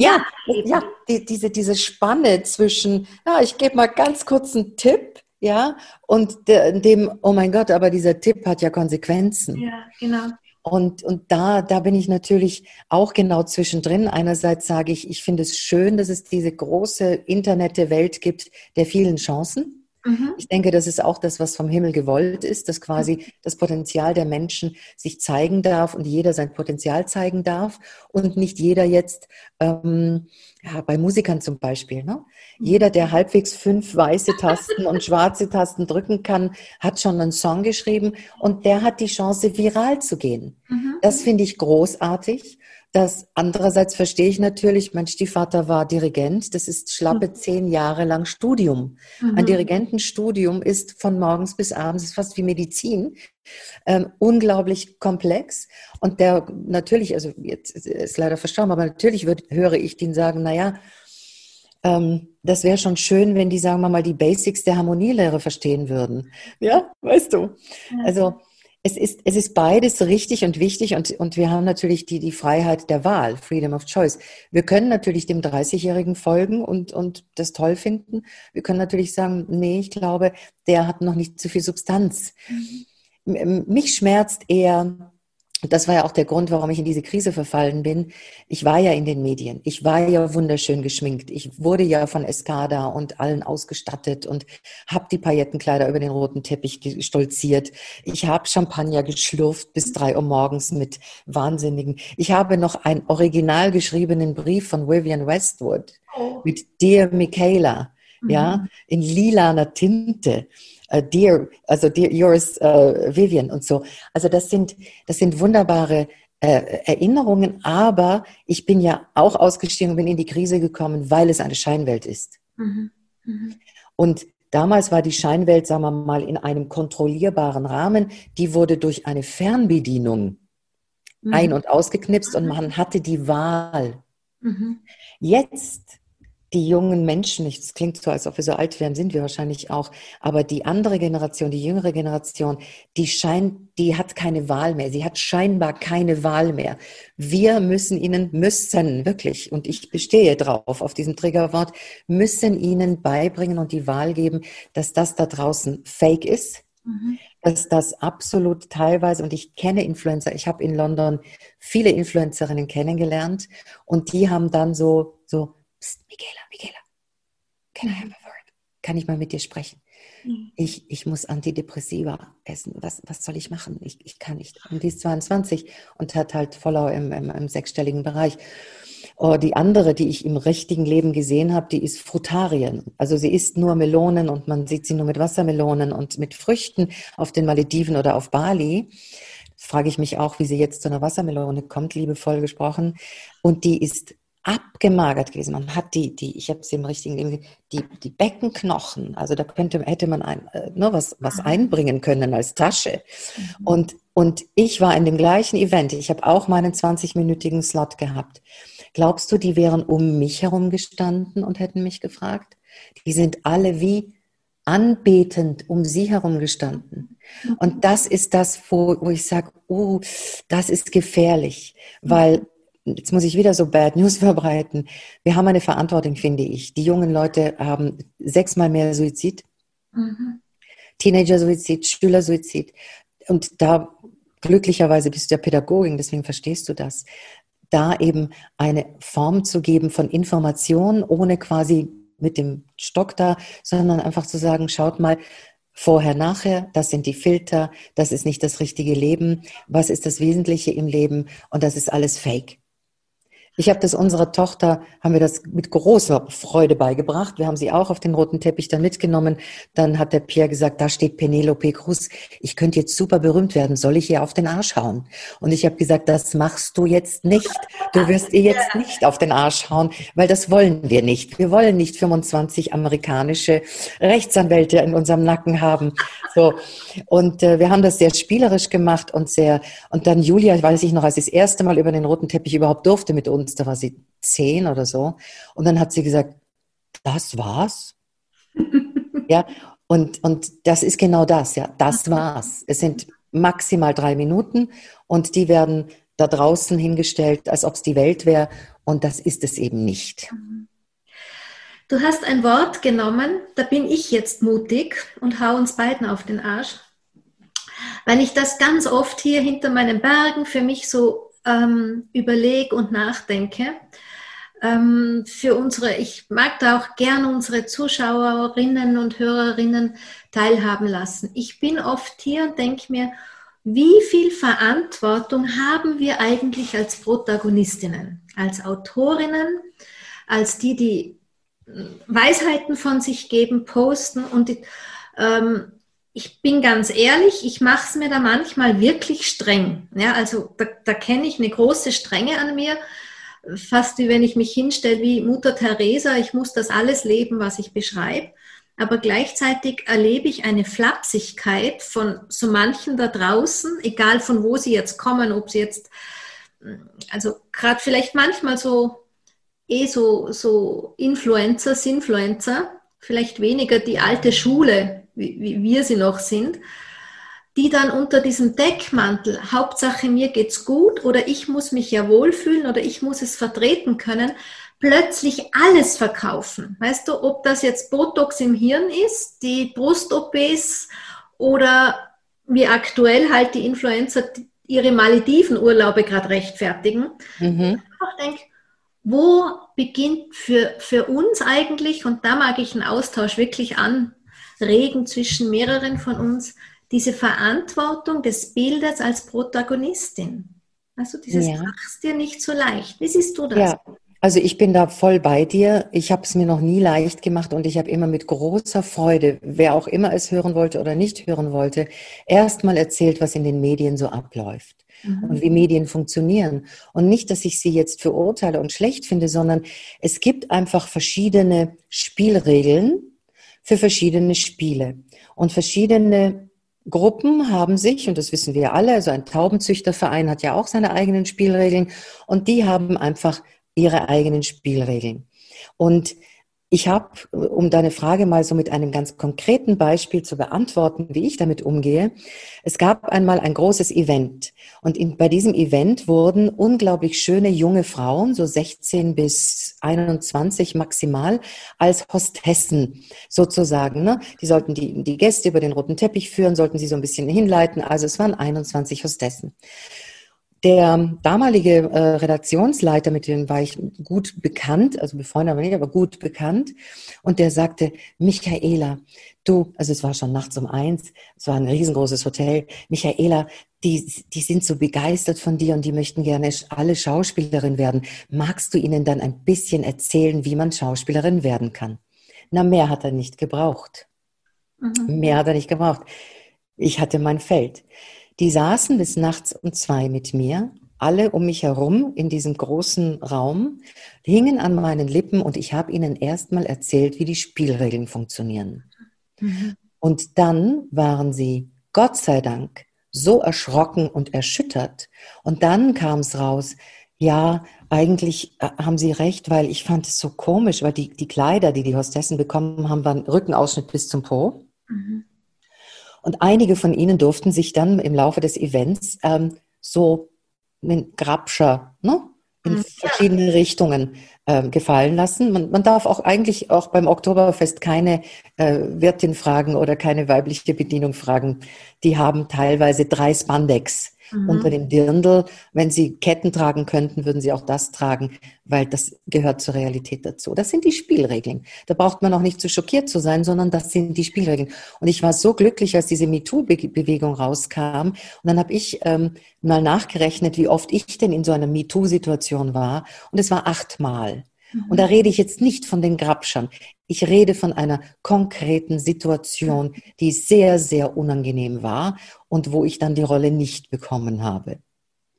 ja, ja, die, diese, diese Spanne zwischen, ja, ich gebe mal ganz kurz einen Tipp, ja, und de, dem, oh mein Gott, aber dieser Tipp hat ja Konsequenzen. Ja, genau. Und, und da, da bin ich natürlich auch genau zwischendrin. Einerseits sage ich, ich finde es schön, dass es diese große Internette-Welt gibt der vielen Chancen. Mhm. Ich denke, das ist auch das, was vom Himmel gewollt ist, dass quasi das Potenzial der Menschen sich zeigen darf und jeder sein Potenzial zeigen darf und nicht jeder jetzt, ähm, ja, bei Musikern zum Beispiel, ne? Mhm. jeder, der halbwegs fünf weiße Tasten und schwarze Tasten drücken kann, hat schon einen Song geschrieben und der hat die Chance, viral zu gehen. Mhm. Das finde ich großartig. Das andererseits verstehe ich natürlich, mein Stiefvater war Dirigent. Das ist schlappe mhm. zehn Jahre lang Studium. Mhm. Ein Dirigentenstudium ist von morgens bis abends, ist fast wie Medizin, ähm, unglaublich komplex. Und der natürlich, also jetzt ist leider verstorben, aber natürlich wird, höre ich den sagen, naja, ähm, das wäre schon schön, wenn die, sagen wir mal, die Basics der Harmonielehre verstehen würden. Ja, weißt du. Also es ist, es ist beides richtig und wichtig und, und wir haben natürlich die, die Freiheit der Wahl, Freedom of Choice. Wir können natürlich dem 30-Jährigen folgen und, und das toll finden. Wir können natürlich sagen, nee, ich glaube, der hat noch nicht zu viel Substanz. Mhm. Mich schmerzt eher das war ja auch der Grund, warum ich in diese Krise verfallen bin. Ich war ja in den Medien. Ich war ja wunderschön geschminkt. Ich wurde ja von Escada und allen ausgestattet und habe die Paillettenkleider über den roten Teppich stolziert. Ich habe Champagner geschlurft bis drei Uhr morgens mit Wahnsinnigen. Ich habe noch einen original geschriebenen Brief von Vivian Westwood oh. mit Dear Michaela, mhm. ja, in lilaner Tinte äh, Dear, also Dear Yours äh, Vivian und so. Also das sind, das sind wunderbare äh, Erinnerungen, aber ich bin ja auch ausgestiegen und bin in die Krise gekommen, weil es eine Scheinwelt ist. Mhm. Mhm. Und damals war die Scheinwelt, sagen wir mal, in einem kontrollierbaren Rahmen. Die wurde durch eine Fernbedienung mhm. ein- und ausgeknipst und man hatte die Wahl. Mhm. Jetzt die jungen Menschen, es klingt so, als ob wir so alt wären, sind wir wahrscheinlich auch, aber die andere Generation, die jüngere Generation, die scheint, die hat keine Wahl mehr. Sie hat scheinbar keine Wahl mehr. Wir müssen ihnen, müssen wirklich, und ich bestehe drauf, auf diesem Triggerwort, müssen ihnen beibringen und die Wahl geben, dass das da draußen fake ist, mhm. dass das absolut teilweise, und ich kenne Influencer, ich habe in London viele Influencerinnen kennengelernt und die haben dann so, so, Psst, Michaela, Michaela, can I have a word? Kann ich mal mit dir sprechen? Mhm. Ich, ich muss Antidepressiva essen. Was, was soll ich machen? Ich, ich kann nicht. Und die ist 22 und hat halt voller im, im, im sechsstelligen Bereich. Oh, die andere, die ich im richtigen Leben gesehen habe, die ist Frutarien. Also sie isst nur Melonen und man sieht sie nur mit Wassermelonen und mit Früchten auf den Malediven oder auf Bali. Frage ich mich auch, wie sie jetzt zu einer Wassermelone kommt, liebevoll gesprochen. Und die ist abgemagert gewesen. Man hat die, die, ich habe es im richtigen Leben, die, die Beckenknochen, also da könnte, hätte man ein, äh, nur ne, was, was einbringen können als Tasche. Mhm. Und, und ich war in dem gleichen Event. Ich habe auch meinen 20-minütigen Slot gehabt. Glaubst du, die wären um mich herum gestanden und hätten mich gefragt? Die sind alle wie anbetend um sie herum gestanden. Mhm. Und das ist das, wo, wo ich sage, oh, das ist gefährlich, weil jetzt muss ich wieder so Bad News verbreiten. Wir haben eine Verantwortung, finde ich. Die jungen Leute haben sechsmal mehr Suizid, mhm. Teenager-Suizid, Schüler-Suizid. Und da glücklicherweise bist du ja Pädagogin, deswegen verstehst du das. Da eben eine Form zu geben von Information, ohne quasi mit dem Stock da, sondern einfach zu sagen, schaut mal, Vorher, nachher, das sind die Filter, das ist nicht das richtige Leben, was ist das Wesentliche im Leben und das ist alles Fake. Ich habe das unserer Tochter, haben wir das mit großer Freude beigebracht. Wir haben sie auch auf den roten Teppich dann mitgenommen. Dann hat der Pierre gesagt, da steht Penelope Cruz. Ich könnte jetzt super berühmt werden. Soll ich ihr auf den Arsch hauen? Und ich habe gesagt, das machst du jetzt nicht. Du wirst ihr jetzt nicht auf den Arsch hauen, weil das wollen wir nicht. Wir wollen nicht 25 amerikanische Rechtsanwälte in unserem Nacken haben. So. Und äh, wir haben das sehr spielerisch gemacht und sehr, und dann Julia, weiß ich noch, als ich das erste Mal über den roten Teppich überhaupt durfte mit uns, da war sie zehn oder so. Und dann hat sie gesagt, das war's. ja, und, und das ist genau das, ja, das war's. Es sind maximal drei Minuten und die werden da draußen hingestellt, als ob es die Welt wäre. Und das ist es eben nicht. Du hast ein Wort genommen, da bin ich jetzt mutig und hau uns beiden auf den Arsch, weil ich das ganz oft hier hinter meinen Bergen für mich so ähm, überlege und nachdenke. Ähm, für unsere, ich mag da auch gerne unsere Zuschauerinnen und Hörerinnen teilhaben lassen. Ich bin oft hier und denke mir, wie viel Verantwortung haben wir eigentlich als Protagonistinnen, als Autorinnen, als die, die Weisheiten von sich geben, posten und die, ähm, ich bin ganz ehrlich, ich mache es mir da manchmal wirklich streng. Ja, also da, da kenne ich eine große Strenge an mir, fast wie wenn ich mich hinstelle wie Mutter Teresa, ich muss das alles leben, was ich beschreibe. Aber gleichzeitig erlebe ich eine Flapsigkeit von so manchen da draußen, egal von wo sie jetzt kommen, ob sie jetzt, also gerade vielleicht manchmal so, eh so, so Influencer, Sinfluencer, vielleicht weniger die alte Schule, wie, wie wir sie noch sind, die dann unter diesem Deckmantel, Hauptsache mir geht's gut oder ich muss mich ja wohlfühlen oder ich muss es vertreten können, plötzlich alles verkaufen. Weißt du, ob das jetzt Botox im Hirn ist, die Brust-OPs oder wie aktuell halt die Influencer ihre Malediven-Urlaube gerade rechtfertigen. Mhm. Ich denke, wo beginnt für, für uns eigentlich, und da mag ich einen Austausch wirklich an, regen zwischen mehreren von uns diese Verantwortung des Bildes als Protagonistin. Also dieses ja. machst dir nicht so leicht. Wie siehst du das? Ja. Also ich bin da voll bei dir. Ich habe es mir noch nie leicht gemacht und ich habe immer mit großer Freude, wer auch immer es hören wollte oder nicht hören wollte, erstmal erzählt, was in den Medien so abläuft mhm. und wie Medien funktionieren. Und nicht, dass ich sie jetzt verurteile und schlecht finde, sondern es gibt einfach verschiedene Spielregeln, für verschiedene Spiele. Und verschiedene Gruppen haben sich, und das wissen wir alle, also ein Taubenzüchterverein hat ja auch seine eigenen Spielregeln, und die haben einfach ihre eigenen Spielregeln. Und ich habe, um deine Frage mal so mit einem ganz konkreten Beispiel zu beantworten, wie ich damit umgehe, es gab einmal ein großes Event und in, bei diesem Event wurden unglaublich schöne junge Frauen, so 16 bis 21 maximal, als Hostessen sozusagen. Ne? Die sollten die, die Gäste über den roten Teppich führen, sollten sie so ein bisschen hinleiten. Also es waren 21 Hostessen. Der damalige äh, Redaktionsleiter, mit dem war ich gut bekannt, also befreundet aber nicht, aber gut bekannt. Und der sagte, Michaela, du, also es war schon nachts um eins, es war ein riesengroßes Hotel. Michaela, die, die sind so begeistert von dir und die möchten gerne alle Schauspielerin werden. Magst du ihnen dann ein bisschen erzählen, wie man Schauspielerin werden kann? Na, mehr hat er nicht gebraucht. Mhm. Mehr hat er nicht gebraucht. Ich hatte mein Feld. Die saßen bis nachts um zwei mit mir, alle um mich herum in diesem großen Raum, hingen an meinen Lippen und ich habe ihnen erstmal erzählt, wie die Spielregeln funktionieren. Mhm. Und dann waren sie, Gott sei Dank, so erschrocken und erschüttert. Und dann kam es raus, ja, eigentlich äh, haben Sie recht, weil ich fand es so komisch, weil die, die Kleider, die die Hostessen bekommen haben, waren Rückenausschnitt bis zum Po. Mhm. Und einige von ihnen durften sich dann im Laufe des Events ähm, so einen Grabscher ne, in mhm. verschiedene Richtungen äh, gefallen lassen. Man, man, darf auch eigentlich auch beim Oktoberfest keine äh, Wirtin fragen oder keine weibliche Bedienung fragen. Die haben teilweise drei Spandex mhm. unter dem Dirndl. Wenn sie Ketten tragen könnten, würden sie auch das tragen, weil das gehört zur Realität dazu. Das sind die Spielregeln. Da braucht man auch nicht zu schockiert zu sein, sondern das sind die Spielregeln. Und ich war so glücklich, als diese MeToo-Bewegung rauskam. Und dann habe ich ähm, mal nachgerechnet, wie oft ich denn in so einer MeToo-Situation war. Und es war achtmal. Und da rede ich jetzt nicht von den Grabschern. Ich rede von einer konkreten Situation, die sehr, sehr unangenehm war und wo ich dann die Rolle nicht bekommen habe.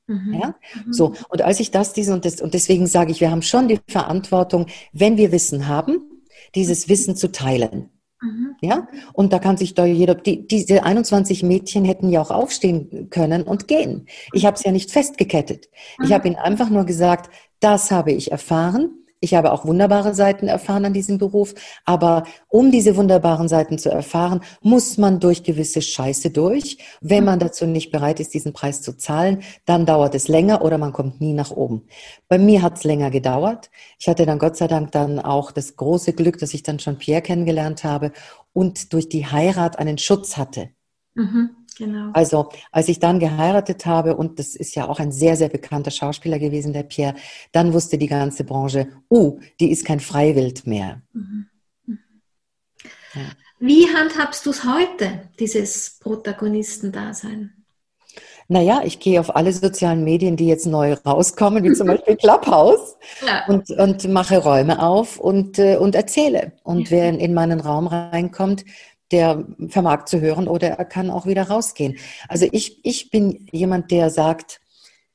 Mhm. Ja? Mhm. So. Und als ich das, diese und das, und deswegen sage ich, wir haben schon die Verantwortung, wenn wir Wissen haben, dieses Wissen zu teilen. Mhm. Ja, und da kann sich da jeder, die, diese 21 Mädchen hätten ja auch aufstehen können und gehen. Ich habe es ja nicht festgekettet. Ich mhm. habe ihnen einfach nur gesagt, das habe ich erfahren ich habe auch wunderbare Seiten erfahren an diesem Beruf, aber um diese wunderbaren Seiten zu erfahren, muss man durch gewisse Scheiße durch. Wenn man dazu nicht bereit ist, diesen Preis zu zahlen, dann dauert es länger oder man kommt nie nach oben. Bei mir hat es länger gedauert. Ich hatte dann Gott sei Dank dann auch das große Glück, dass ich dann schon Pierre kennengelernt habe und durch die Heirat einen Schutz hatte. Mhm. Genau. Also, als ich dann geheiratet habe, und das ist ja auch ein sehr, sehr bekannter Schauspieler gewesen, der Pierre, dann wusste die ganze Branche, uh, die ist kein Freiwild mehr. Mhm. Mhm. Ja. Wie handhabst du es heute, dieses Protagonistendasein? Naja, ich gehe auf alle sozialen Medien, die jetzt neu rauskommen, wie zum Beispiel Clubhouse, ja. und, und mache Räume auf und, äh, und erzähle. Und ja. wer in meinen Raum reinkommt, der vermag zu hören oder er kann auch wieder rausgehen. Also ich, ich bin jemand, der sagt,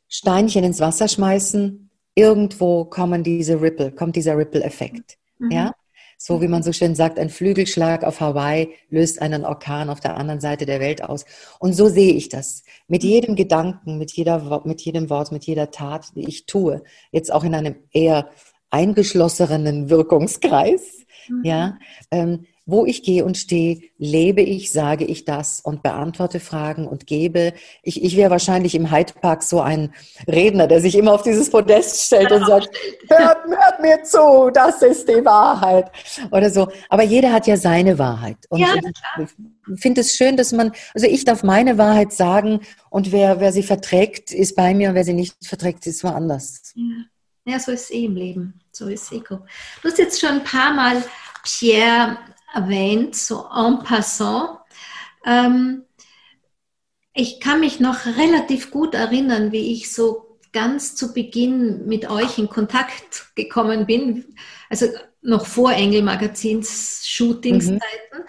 Steinchen ins Wasser schmeißen, irgendwo kommen diese Ripple, kommt dieser Ripple-Effekt. Mhm. Ja? So wie man so schön sagt, ein Flügelschlag auf Hawaii löst einen Orkan auf der anderen Seite der Welt aus. Und so sehe ich das. Mit jedem Gedanken, mit, jeder, mit jedem Wort, mit jeder Tat, die ich tue, jetzt auch in einem eher eingeschlossenen Wirkungskreis, mhm. ja, ähm, wo ich gehe und stehe, lebe ich, sage ich das und beantworte Fragen und gebe. Ich, ich wäre wahrscheinlich im Hyde Park so ein Redner, der sich immer auf dieses Podest stellt und sagt, hört, hört mir zu, das ist die Wahrheit. Oder so. Aber jeder hat ja seine Wahrheit. Und ja, ich finde es schön, dass man, also ich darf meine Wahrheit sagen und wer, wer sie verträgt, ist bei mir und wer sie nicht verträgt, ist woanders. Ja, ja so ist es eh im Leben. So ist es eh. Du hast jetzt schon ein paar Mal Pierre erwähnt, so en passant. Ähm, ich kann mich noch relativ gut erinnern, wie ich so ganz zu Beginn mit euch in Kontakt gekommen bin, also noch vor Engel Magazins Shootingszeiten, mhm.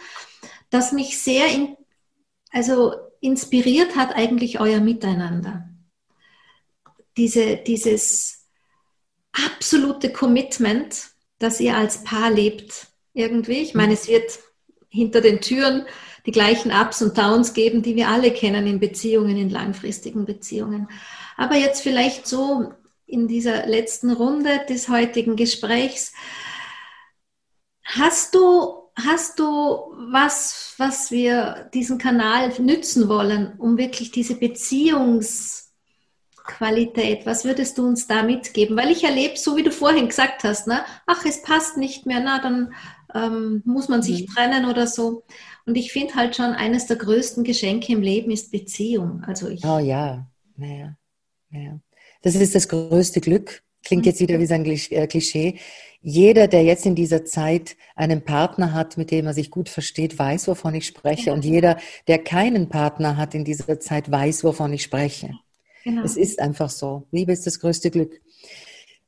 das mich sehr in, also inspiriert hat eigentlich euer Miteinander. Diese, dieses absolute Commitment, das ihr als Paar lebt irgendwie. Ich meine, es wird hinter den Türen die gleichen Ups und Downs geben, die wir alle kennen in Beziehungen, in langfristigen Beziehungen. Aber jetzt vielleicht so in dieser letzten Runde des heutigen Gesprächs. Hast du, hast du was, was wir diesen Kanal nützen wollen, um wirklich diese Beziehungsqualität, was würdest du uns da mitgeben? Weil ich erlebe, so wie du vorhin gesagt hast, ne? ach, es passt nicht mehr, na, dann ähm, muss man sich mhm. trennen oder so. Und ich finde halt schon, eines der größten Geschenke im Leben ist Beziehung. Also ich oh ja, naja, naja. Das ist das größte Glück. Klingt jetzt wieder wie sein äh, Klischee. Jeder, der jetzt in dieser Zeit einen Partner hat, mit dem er sich gut versteht, weiß, wovon ich spreche. Ja. Und jeder, der keinen Partner hat in dieser Zeit, weiß, wovon ich spreche. Genau. Es ist einfach so. Liebe ist das größte Glück.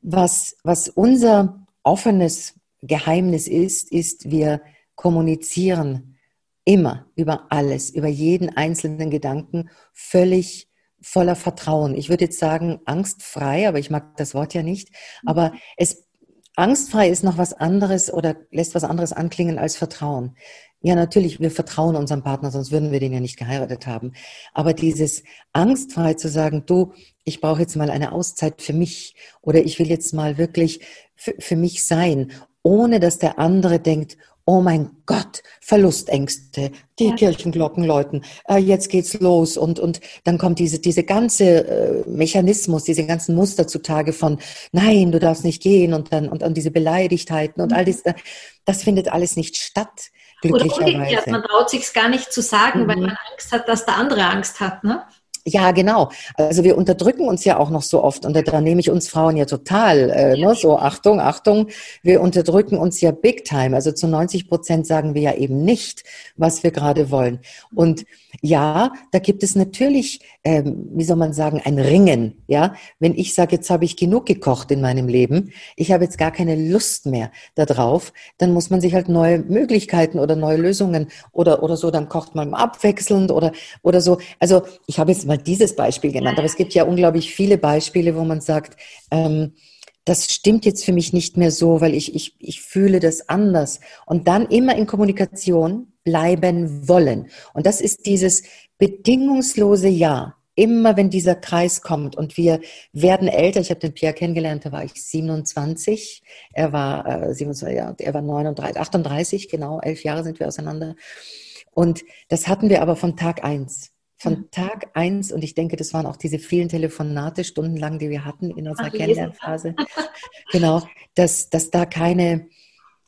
Was, was unser offenes Geheimnis ist, ist, wir kommunizieren immer über alles, über jeden einzelnen Gedanken völlig voller Vertrauen. Ich würde jetzt sagen angstfrei, aber ich mag das Wort ja nicht. Aber es angstfrei ist noch was anderes oder lässt was anderes anklingen als Vertrauen. Ja, natürlich, wir vertrauen unserem Partner, sonst würden wir den ja nicht geheiratet haben. Aber dieses angstfrei zu sagen, du, ich brauche jetzt mal eine Auszeit für mich oder ich will jetzt mal wirklich für, für mich sein ohne dass der andere denkt, oh mein Gott, Verlustängste, die ja. Kirchenglocken läuten, äh, jetzt geht's los und, und dann kommt diese, diese ganze äh, Mechanismus, diese ganzen Muster zutage von, nein, du darfst nicht gehen und dann, und, und diese Beleidigtheiten und all mhm. das, das findet alles nicht statt. Glücklicherweise. Oder umgekehrt, man traut sich gar nicht zu sagen, mhm. weil man Angst hat, dass der andere Angst hat, ne? Ja, genau. Also wir unterdrücken uns ja auch noch so oft und da nehme ich uns Frauen ja total, äh, ne? so Achtung, Achtung, wir unterdrücken uns ja big time. Also zu 90 Prozent sagen wir ja eben nicht, was wir gerade wollen. Und ja, da gibt es natürlich, ähm, wie soll man sagen, ein Ringen. Ja, wenn ich sage, jetzt habe ich genug gekocht in meinem Leben, ich habe jetzt gar keine Lust mehr darauf, dann muss man sich halt neue Möglichkeiten oder neue Lösungen oder oder so, dann kocht man abwechselnd oder oder so. Also ich habe jetzt mal dieses Beispiel genannt, aber es gibt ja unglaublich viele Beispiele, wo man sagt, ähm, das stimmt jetzt für mich nicht mehr so, weil ich, ich, ich fühle das anders. Und dann immer in Kommunikation bleiben wollen. Und das ist dieses bedingungslose Ja. Immer wenn dieser Kreis kommt und wir werden älter, ich habe den Pierre kennengelernt, da war ich 27, er war, äh, 27, ja, er war 39, 38, genau, elf Jahre sind wir auseinander. Und das hatten wir aber von Tag eins. Von mhm. Tag eins, und ich denke, das waren auch diese vielen Telefonate stundenlang, die wir hatten in unserer Kennenlernphase. genau, dass, dass da keine,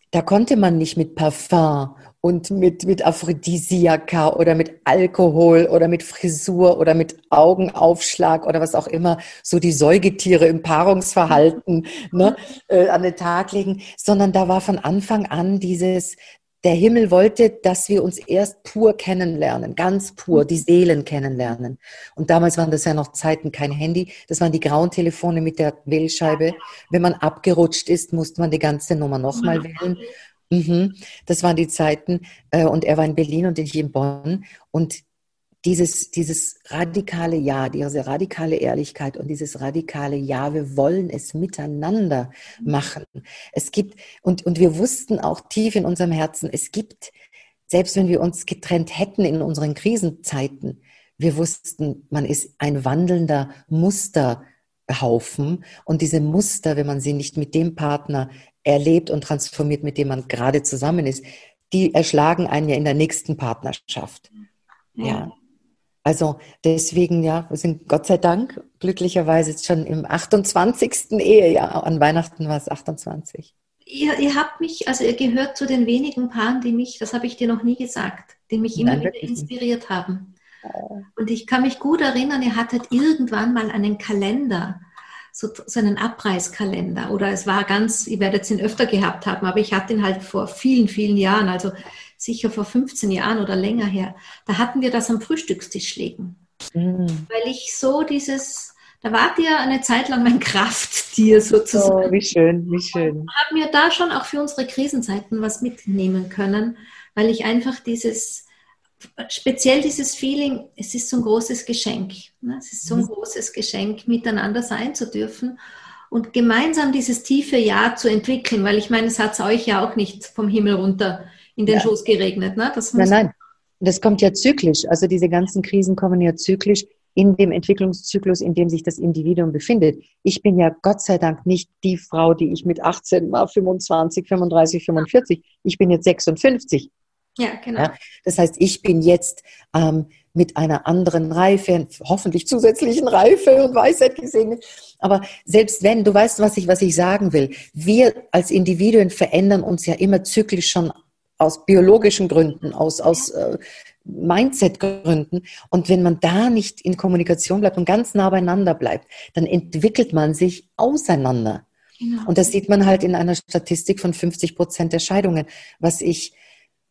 da konnte man nicht mit Parfum und mit, mit Aphrodisiaka oder mit Alkohol oder mit Frisur oder mit Augenaufschlag oder was auch immer so die Säugetiere im Paarungsverhalten ne, äh, an den Tag legen, sondern da war von Anfang an dieses, der Himmel wollte, dass wir uns erst pur kennenlernen, ganz pur, die Seelen kennenlernen. Und damals waren das ja noch Zeiten kein Handy, das waren die grauen Telefone mit der Wählscheibe. Wenn man abgerutscht ist, musste man die ganze Nummer nochmal wählen. Mhm. Das waren die Zeiten. Äh, und er war in Berlin und ich in Bonn. Und dieses, dieses radikale Ja, diese radikale Ehrlichkeit und dieses radikale Ja, wir wollen es miteinander machen. Es gibt, und, und wir wussten auch tief in unserem Herzen, es gibt, selbst wenn wir uns getrennt hätten in unseren Krisenzeiten, wir wussten, man ist ein wandelnder Musterhaufen und diese Muster, wenn man sie nicht mit dem Partner erlebt und transformiert, mit dem man gerade zusammen ist, die erschlagen einen ja in der nächsten Partnerschaft. ja. Also deswegen, ja, wir sind Gott sei Dank glücklicherweise jetzt schon im 28. Ehejahr. An Weihnachten war es 28. Ihr, ihr habt mich, also ihr gehört zu den wenigen Paaren, die mich, das habe ich dir noch nie gesagt, die mich immer Nein, wieder inspiriert haben. Und ich kann mich gut erinnern, ihr hattet irgendwann mal einen Kalender, so, so einen Abreißkalender. Oder es war ganz, ihr werdet ihn öfter gehabt haben, aber ich hatte ihn halt vor vielen, vielen Jahren. Also sicher vor 15 Jahren oder länger her, da hatten wir das am Frühstückstisch liegen. Mhm. Weil ich so dieses, da war dir eine Zeit lang mein Krafttier sozusagen. Oh, wie schön, wie schön. Ich habe mir da schon auch für unsere Krisenzeiten was mitnehmen können, weil ich einfach dieses, speziell dieses Feeling, es ist so ein großes Geschenk. Ne? Es ist so ein mhm. großes Geschenk, miteinander sein zu dürfen und gemeinsam dieses tiefe Ja zu entwickeln, weil ich meine, es hat euch ja auch nicht vom Himmel runter in den ja. Schoß geregnet. Ne? Nein, nein. Das kommt ja zyklisch. Also diese ganzen Krisen kommen ja zyklisch in dem Entwicklungszyklus, in dem sich das Individuum befindet. Ich bin ja Gott sei Dank nicht die Frau, die ich mit 18 war, 25, 35, 45. Ich bin jetzt 56. Ja, genau. Ja, das heißt, ich bin jetzt ähm, mit einer anderen Reife, hoffentlich zusätzlichen Reife und Weisheit gesegnet. Aber selbst wenn, du weißt, was ich, was ich sagen will, wir als Individuen verändern uns ja immer zyklisch schon aus biologischen Gründen, aus, aus äh, Mindset-Gründen. Und wenn man da nicht in Kommunikation bleibt und ganz nah beieinander bleibt, dann entwickelt man sich auseinander. Genau. Und das sieht man halt in einer Statistik von 50 Prozent der Scheidungen, was ich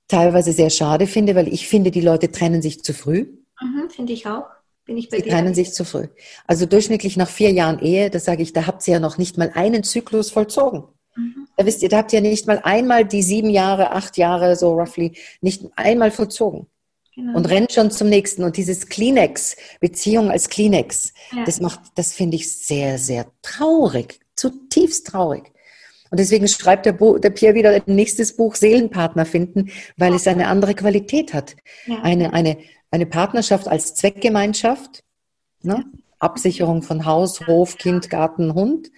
teilweise sehr schade finde, weil ich finde, die Leute trennen sich zu früh. Mhm, finde ich auch. Bin ich bei Sie dir? trennen sich zu früh. Also durchschnittlich nach vier Jahren Ehe, das sage ich, da habt ihr ja noch nicht mal einen Zyklus vollzogen. Mhm. Da wisst ihr, da habt ihr nicht mal einmal die sieben Jahre, acht Jahre, so roughly, nicht einmal vollzogen. Genau. Und rennt schon zum nächsten. Und dieses Kleenex, Beziehung als Kleenex, ja. das macht, das finde ich sehr, sehr traurig, zutiefst traurig. Und deswegen schreibt der, Bo, der Pierre wieder ein nächstes Buch Seelenpartner finden, weil es eine andere Qualität hat. Ja. Eine, eine, eine Partnerschaft als Zweckgemeinschaft, ne? Absicherung von Haus, Hof, Kind, Garten, Hund.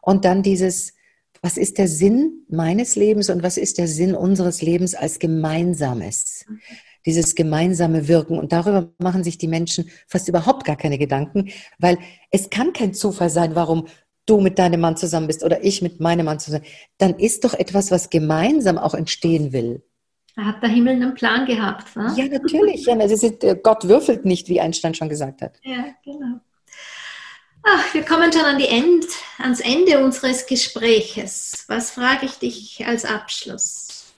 Und dann dieses, was ist der Sinn meines Lebens und was ist der Sinn unseres Lebens als gemeinsames? Dieses gemeinsame Wirken. Und darüber machen sich die Menschen fast überhaupt gar keine Gedanken, weil es kann kein Zufall sein, warum du mit deinem Mann zusammen bist oder ich mit meinem Mann zusammen. Dann ist doch etwas, was gemeinsam auch entstehen will. Da hat der Himmel einen Plan gehabt. Ne? Ja, natürlich. Ja, äh, Gott würfelt nicht, wie Einstein schon gesagt hat. Ja, genau. Ach, wir kommen schon an die End, ans Ende unseres Gespräches. Was frage ich dich als Abschluss?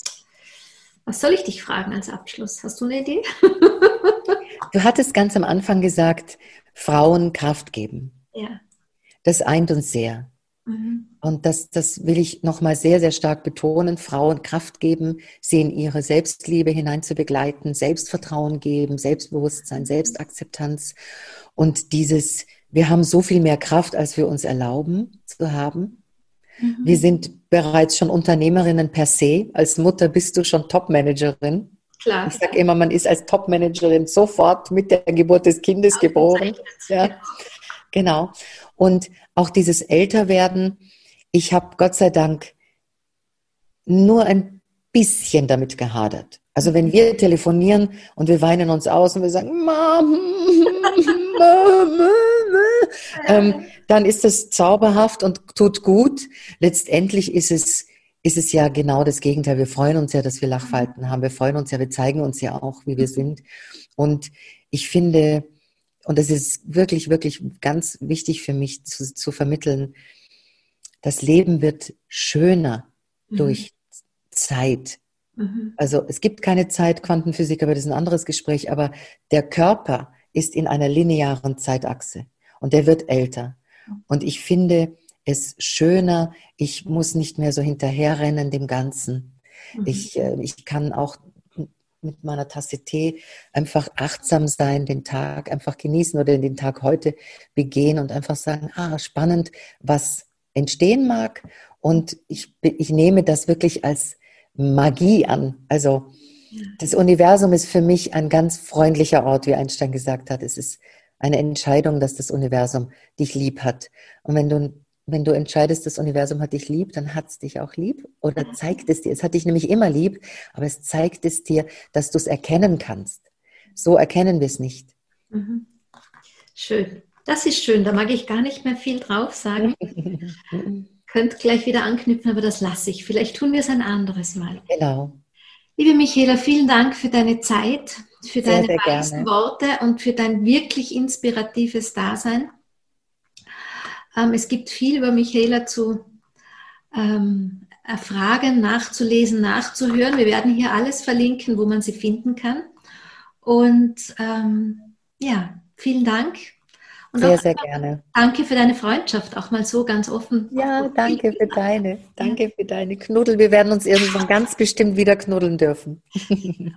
Was soll ich dich fragen als Abschluss? Hast du eine Idee? du hattest ganz am Anfang gesagt, Frauen Kraft geben. Ja. Das eint uns sehr. Mhm. Und das, das will ich nochmal sehr, sehr stark betonen. Frauen Kraft geben, sie in ihre Selbstliebe hinein zu begleiten, Selbstvertrauen geben, Selbstbewusstsein, Selbstakzeptanz. Und dieses, wir haben so viel mehr Kraft, als wir uns erlauben zu haben. Mhm. Wir sind bereits schon Unternehmerinnen per se. Als Mutter bist du schon Topmanagerin. Klar. Ich sage immer, man ist als Topmanagerin sofort mit der Geburt des Kindes geboren. Ja. Genau. Und auch dieses Älterwerden, ich habe Gott sei Dank nur ein bisschen damit gehadert. Also wenn wir telefonieren und wir weinen uns aus und wir sagen, Mom, ähm, dann ist das zauberhaft und tut gut. Letztendlich ist es, ist es ja genau das Gegenteil. Wir freuen uns ja, dass wir Lachfalten haben. Wir freuen uns ja, wir zeigen uns ja auch, wie wir sind. Und ich finde, und es ist wirklich, wirklich ganz wichtig für mich zu, zu vermitteln, das Leben wird schöner mhm. durch Zeit. Mhm. Also es gibt keine Zeit, Quantenphysik, aber das ist ein anderes Gespräch, aber der Körper ist in einer linearen Zeitachse und der wird älter. Und ich finde es schöner, ich muss nicht mehr so hinterherrennen dem Ganzen. Mhm. Ich, äh, ich kann auch mit meiner Tasse Tee einfach achtsam sein, den Tag einfach genießen oder den Tag heute begehen und einfach sagen, ah, spannend, was entstehen mag. Und ich, ich nehme das wirklich als Magie an. Also das Universum ist für mich ein ganz freundlicher Ort, wie Einstein gesagt hat. Es ist eine Entscheidung, dass das Universum dich lieb hat. Und wenn du, wenn du entscheidest, das Universum hat dich lieb, dann hat es dich auch lieb oder zeigt es dir. Es hat dich nämlich immer lieb, aber es zeigt es dir, dass du es erkennen kannst. So erkennen wir es nicht. Mhm. Schön. Das ist schön, da mag ich gar nicht mehr viel drauf sagen. Könnt gleich wieder anknüpfen, aber das lasse ich. Vielleicht tun wir es ein anderes Mal. Genau. Liebe Michaela, vielen Dank für deine Zeit, für sehr, deine sehr weisen Worte und für dein wirklich inspiratives Dasein. Ähm, es gibt viel über Michaela zu ähm, erfragen, nachzulesen, nachzuhören. Wir werden hier alles verlinken, wo man sie finden kann. Und ähm, ja, vielen Dank und sehr, sehr gerne. Danke für deine Freundschaft, auch mal so ganz offen. Ja, danke für deine. Danke für deine Knuddel. Wir werden uns irgendwann ganz bestimmt wieder knuddeln dürfen.